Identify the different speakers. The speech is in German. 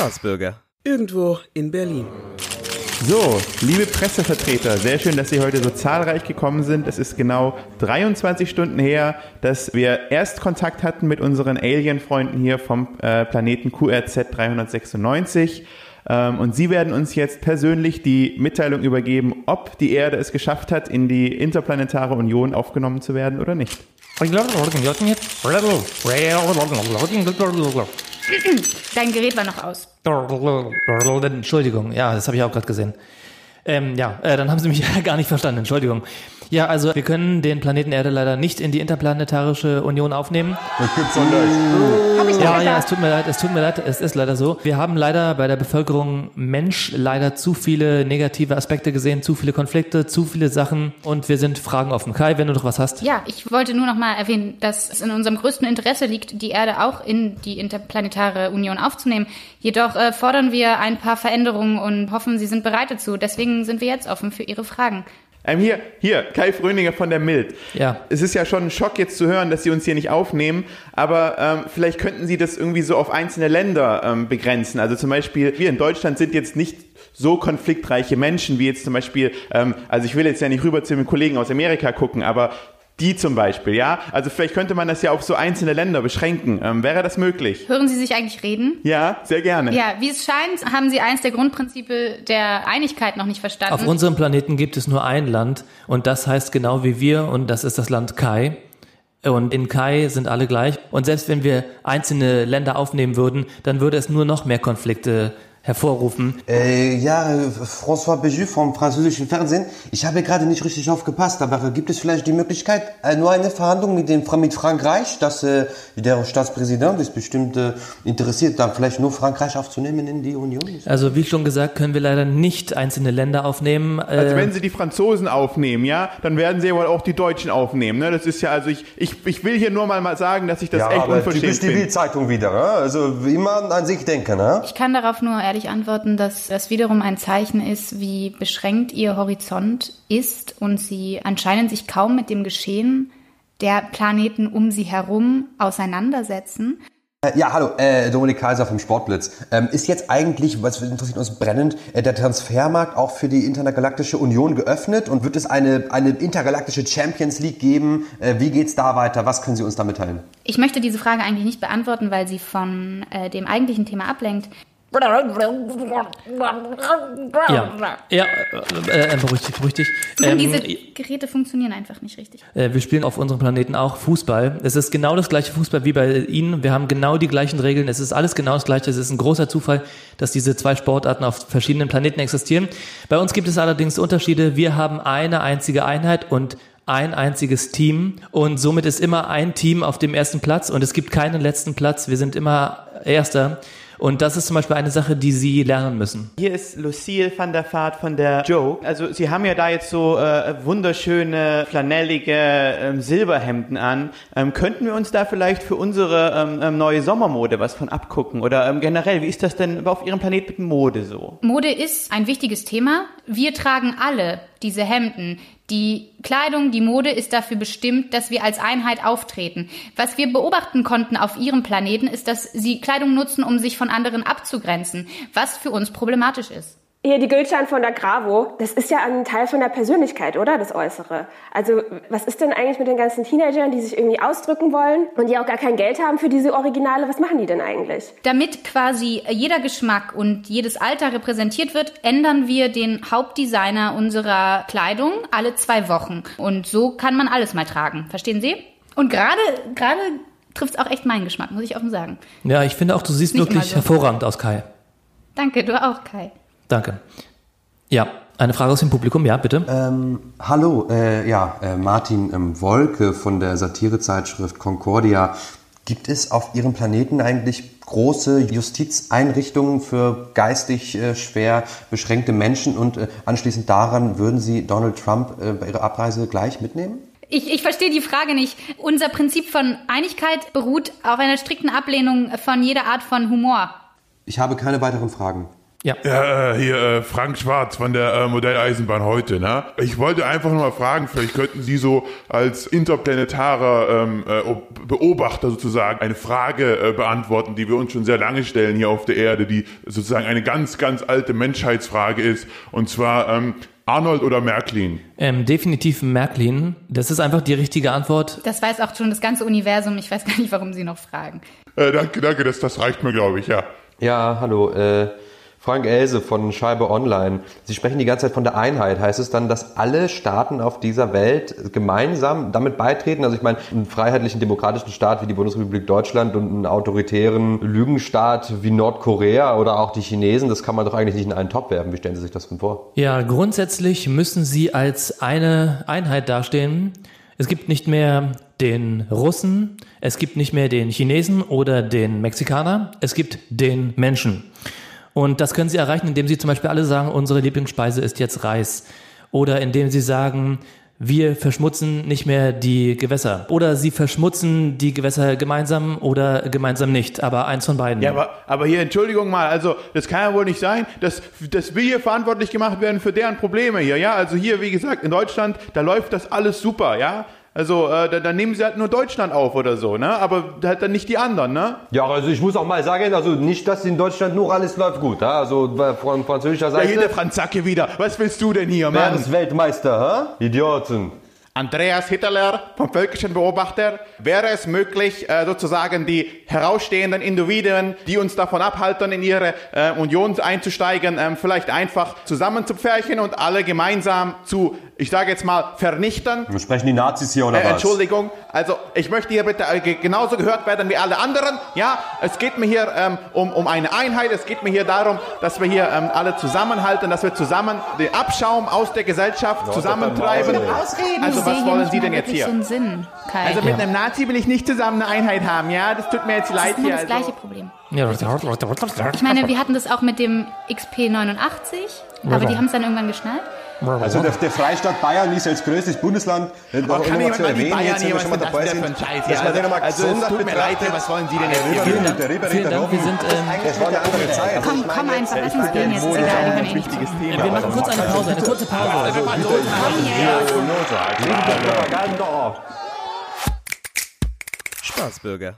Speaker 1: Staatsbürger.
Speaker 2: Irgendwo in Berlin.
Speaker 3: So, liebe Pressevertreter, sehr schön, dass Sie heute so zahlreich gekommen sind. Es ist genau 23 Stunden her, dass wir erst Kontakt hatten mit unseren Alien-Freunden hier vom äh, Planeten QRZ 396. Ähm, und Sie werden uns jetzt persönlich die Mitteilung übergeben, ob die Erde es geschafft hat, in die Interplanetare Union aufgenommen zu werden oder nicht.
Speaker 4: Dein Gerät war noch aus.
Speaker 5: Entschuldigung, ja, das habe ich auch gerade gesehen. Ähm, ja, äh, dann haben Sie mich gar nicht verstanden, Entschuldigung. Ja, also wir können den Planeten Erde leider nicht in die Interplanetarische Union aufnehmen.
Speaker 6: Das gibt's doch nicht.
Speaker 5: Ja, ja, es tut mir leid, es tut mir leid, es ist leider so. Wir haben leider bei der Bevölkerung Mensch leider zu viele negative Aspekte gesehen, zu viele Konflikte, zu viele Sachen und wir sind fragenoffen. Kai, wenn du noch was hast.
Speaker 4: Ja, ich wollte nur noch mal erwähnen, dass es in unserem größten Interesse liegt, die Erde auch in die Interplanetare Union aufzunehmen. Jedoch äh, fordern wir ein paar Veränderungen und hoffen, Sie sind bereit dazu. Deswegen sind wir jetzt offen für Ihre Fragen.
Speaker 3: Ähm, hier, hier, Kai Fröninger von der Mild.
Speaker 5: Ja.
Speaker 3: Es ist ja schon ein Schock jetzt zu hören, dass Sie uns hier nicht aufnehmen, aber ähm, vielleicht könnten Sie das irgendwie so auf einzelne Länder ähm, begrenzen. Also zum Beispiel, wir in Deutschland sind jetzt nicht so konfliktreiche Menschen wie jetzt zum Beispiel, ähm, also ich will jetzt ja nicht rüber zu den Kollegen aus Amerika gucken, aber die zum Beispiel, ja? Also vielleicht könnte man das ja auf so einzelne Länder beschränken. Ähm, wäre das möglich?
Speaker 4: Hören Sie sich eigentlich reden?
Speaker 3: Ja, sehr gerne.
Speaker 4: Ja, wie es scheint, haben Sie eins der Grundprinzipe der Einigkeit noch nicht verstanden.
Speaker 5: Auf unserem Planeten gibt es nur ein Land und das heißt genau wie wir und das ist das Land Kai. Und in Kai sind alle gleich. Und selbst wenn wir einzelne Länder aufnehmen würden, dann würde es nur noch mehr Konflikte hervorrufen.
Speaker 6: Äh, ja, François Béjus vom französischen Fernsehen. Ich habe gerade nicht richtig aufgepasst, aber gibt es vielleicht die Möglichkeit, äh, nur eine Verhandlung mit, dem, mit Frankreich, dass äh, der Staatspräsident ist bestimmt äh, interessiert, dann vielleicht nur Frankreich aufzunehmen in die Union?
Speaker 5: Also wie schon gesagt, können wir leider nicht einzelne Länder aufnehmen.
Speaker 3: Also
Speaker 5: Äh,
Speaker 3: wenn Sie die Franzosen aufnehmen, ja, dann werden Sie ja wohl auch die Deutschen aufnehmen. Ne? Das ist ja, also ich, ich, ich will hier nur mal mal sagen, dass ich das
Speaker 6: ja,
Speaker 3: echt
Speaker 6: aber
Speaker 3: unverschämt
Speaker 6: typisch die
Speaker 3: finde.
Speaker 6: Bildzeitung wieder, ne? also immer an sich denken. Ne?
Speaker 4: Ich kann darauf nur ehrlich antworten, dass das wiederum ein Zeichen ist, wie beschränkt Ihr Horizont ist und Sie anscheinend sich kaum mit dem Geschehen der Planeten um Sie herum auseinandersetzen.
Speaker 6: Äh, Ja, hallo, äh, Dominik Kaiser vom Sportblitz. Ähm, ist jetzt eigentlich, was interessiert uns brennend, äh, der Transfermarkt auch für die Intergalaktische Union geöffnet und wird es eine, eine intergalaktische Champions League geben? Äh, wie geht's da weiter? Was können Sie uns da mitteilen?
Speaker 4: Ich möchte diese Frage eigentlich nicht beantworten, weil sie von äh, dem eigentlichen Thema ablenkt.
Speaker 5: Ja, ja, äh, äh, beruhig dich, beruhig dich. Ähm,
Speaker 4: Diese Geräte funktionieren einfach nicht richtig.
Speaker 5: äh, wir spielen auf unserem Planeten auch Fußball. Es ist genau das gleiche Fußball wie bei Ihnen. Wir haben genau die gleichen Regeln. Es ist alles genau das gleiche. Es ist ein großer Zufall, dass diese zwei Sportarten auf verschiedenen Planeten existieren. Bei uns gibt es allerdings Unterschiede. Wir haben eine einzige Einheit und ein einziges Team und somit ist immer ein Team auf dem ersten Platz und es gibt keinen letzten Platz. Wir sind immer Erster. Und das ist zum Beispiel eine Sache, die Sie lernen müssen.
Speaker 3: Hier ist Lucille van der Vaart von der Joke. Also Sie haben ja da jetzt so äh, wunderschöne, flanellige ähm, Silberhemden an. Ähm, könnten wir uns da vielleicht für unsere ähm, ähm, neue Sommermode was von abgucken? Oder ähm, generell, wie ist das denn auf Ihrem Planet mit Mode so?
Speaker 4: Mode ist ein wichtiges Thema. Wir tragen alle diese Hemden. Die Kleidung, die Mode ist dafür bestimmt, dass wir als Einheit auftreten. Was wir beobachten konnten auf ihrem Planeten ist, dass sie Kleidung nutzen, um sich von anderen abzugrenzen, was für uns problematisch ist.
Speaker 7: Hier, die Gülcan von der Gravo, das ist ja ein Teil von der Persönlichkeit, oder? Das Äußere. Also, was ist denn eigentlich mit den ganzen Teenagern, die sich irgendwie ausdrücken wollen und die auch gar kein Geld haben für diese Originale? Was machen die denn eigentlich?
Speaker 4: Damit quasi jeder Geschmack und jedes Alter repräsentiert wird, ändern wir den Hauptdesigner unserer Kleidung alle zwei Wochen. Und so kann man alles mal tragen. Verstehen Sie? Und gerade, gerade trifft es auch echt meinen Geschmack, muss ich offen sagen.
Speaker 5: Ja, ich finde auch, du siehst
Speaker 4: Nicht
Speaker 5: wirklich
Speaker 4: so.
Speaker 5: hervorragend aus, Kai.
Speaker 4: Danke, du auch, Kai.
Speaker 5: Danke. Ja, eine Frage aus dem Publikum, ja, bitte.
Speaker 6: Ähm, hallo, äh, ja, äh, Martin ähm, Wolke von der Satirezeitschrift Concordia. Gibt es auf Ihrem Planeten eigentlich große Justizeinrichtungen für geistig äh, schwer beschränkte Menschen und äh, anschließend daran würden Sie Donald Trump äh, bei Ihrer Abreise gleich mitnehmen?
Speaker 4: Ich, ich verstehe die Frage nicht. Unser Prinzip von Einigkeit beruht auf einer strikten Ablehnung von jeder Art von Humor.
Speaker 6: Ich habe keine weiteren Fragen.
Speaker 5: Ja.
Speaker 1: Ja, äh, hier äh, Frank Schwarz von der äh, Modelleisenbahn heute. Ne? Ich wollte einfach nur mal fragen, vielleicht könnten Sie so als interplanetarer ähm, äh, Ob- Beobachter sozusagen eine Frage äh, beantworten, die wir uns schon sehr lange stellen hier auf der Erde, die sozusagen eine ganz, ganz alte Menschheitsfrage ist. Und zwar ähm, Arnold oder Märklin?
Speaker 5: Ähm, definitiv Märklin. Das ist einfach die richtige Antwort.
Speaker 4: Das weiß auch schon das ganze Universum. Ich weiß gar nicht, warum Sie noch fragen.
Speaker 1: Äh, danke, danke, das, das reicht mir, glaube ich, ja.
Speaker 6: Ja, hallo, äh, Frank Else von Scheibe Online. Sie sprechen die ganze Zeit von der Einheit. Heißt es dann, dass alle Staaten auf dieser Welt gemeinsam damit beitreten? Also ich meine, einen freiheitlichen demokratischen Staat wie die Bundesrepublik Deutschland und einen autoritären Lügenstaat wie Nordkorea oder auch die Chinesen, das kann man doch eigentlich nicht in einen Topf werfen. Wie stellen Sie sich das denn vor?
Speaker 5: Ja, grundsätzlich müssen sie als eine Einheit dastehen. Es gibt nicht mehr den Russen, es gibt nicht mehr den Chinesen oder den Mexikaner, es gibt den Menschen. Und das können sie erreichen, indem sie zum Beispiel alle sagen, unsere Lieblingsspeise ist jetzt Reis. Oder indem sie sagen, wir verschmutzen nicht mehr die Gewässer. Oder sie verschmutzen die Gewässer gemeinsam oder gemeinsam nicht. Aber eins von beiden.
Speaker 3: Ja, aber, aber hier, Entschuldigung mal, also das kann ja wohl nicht sein, dass, dass wir hier verantwortlich gemacht werden für deren Probleme hier, ja? Also hier, wie gesagt, in Deutschland, da läuft das alles super, ja? Also äh, da, da nehmen sie halt nur Deutschland auf oder so, ne? Aber halt dann nicht die anderen, ne?
Speaker 6: Ja, also ich muss auch mal sagen, also nicht, dass in Deutschland nur alles läuft gut. Ja? Also von französischer
Speaker 3: Ja,
Speaker 6: Seite.
Speaker 3: hier der Franz Zacke wieder. Was willst du denn hier,
Speaker 6: Wer
Speaker 3: Mann?
Speaker 6: ist Weltmeister, hä? Idioten.
Speaker 3: Andreas Hitler vom Völkischen Beobachter, wäre es möglich, äh, sozusagen die herausstehenden Individuen, die uns davon abhalten, in ihre äh, Union einzusteigen, ähm, vielleicht einfach zusammenzupferchen und alle gemeinsam zu, ich sage jetzt mal, vernichten?
Speaker 6: Wir sprechen die Nazis hier oder
Speaker 3: Äh,
Speaker 6: was?
Speaker 3: Entschuldigung, also ich möchte hier bitte ge- genauso gehört werden wie alle anderen. Ja, es geht mir hier ähm, um, um eine Einheit, es geht mir hier darum, dass wir hier ähm, alle zusammenhalten, dass wir zusammen den Abschaum aus der Gesellschaft zusammentreiben. Also
Speaker 4: ich
Speaker 3: was wollen Sie denn jetzt hier?
Speaker 4: so einen Sinn, Kai.
Speaker 3: Also mit einem Nazi will ich nicht zusammen eine Einheit haben, ja? Das tut mir jetzt
Speaker 4: das
Speaker 3: leid
Speaker 4: ist immer
Speaker 3: hier.
Speaker 4: das gleiche
Speaker 3: Also.
Speaker 4: Problem.
Speaker 5: Ja.
Speaker 4: Ich meine, wir hatten das auch mit dem XP89, aber die haben es dann irgendwann geschnallt.
Speaker 8: Also der, der Freistaat Bayern ist als größtes Bundesland noch
Speaker 3: kann
Speaker 8: immer
Speaker 3: jemand
Speaker 8: zu
Speaker 3: mal die
Speaker 8: erwähnen,
Speaker 3: Bayern
Speaker 8: jetzt
Speaker 3: hier,
Speaker 8: wir
Speaker 3: was
Speaker 8: schon mal dabei
Speaker 3: das
Speaker 8: sind,
Speaker 3: denn für ein Scheiß?
Speaker 8: dass
Speaker 3: Ja,
Speaker 8: man den nochmal
Speaker 3: also es
Speaker 8: gesondert
Speaker 3: tut mir leid,
Speaker 8: betrachtet.
Speaker 3: was wollen Sie denn jetzt?
Speaker 8: Rüber-
Speaker 5: Dank.
Speaker 8: der Rüber-
Speaker 5: Vielen Dank, wir sind, ähm,
Speaker 8: Das war eine andere Zeit.
Speaker 4: Komm, komm einfach, lass uns gehen jetzt. Eh nicht zu.
Speaker 5: Wir machen kurz eine Pause, eine kurze Pause.
Speaker 8: Propaganda.
Speaker 2: Spaßbürger.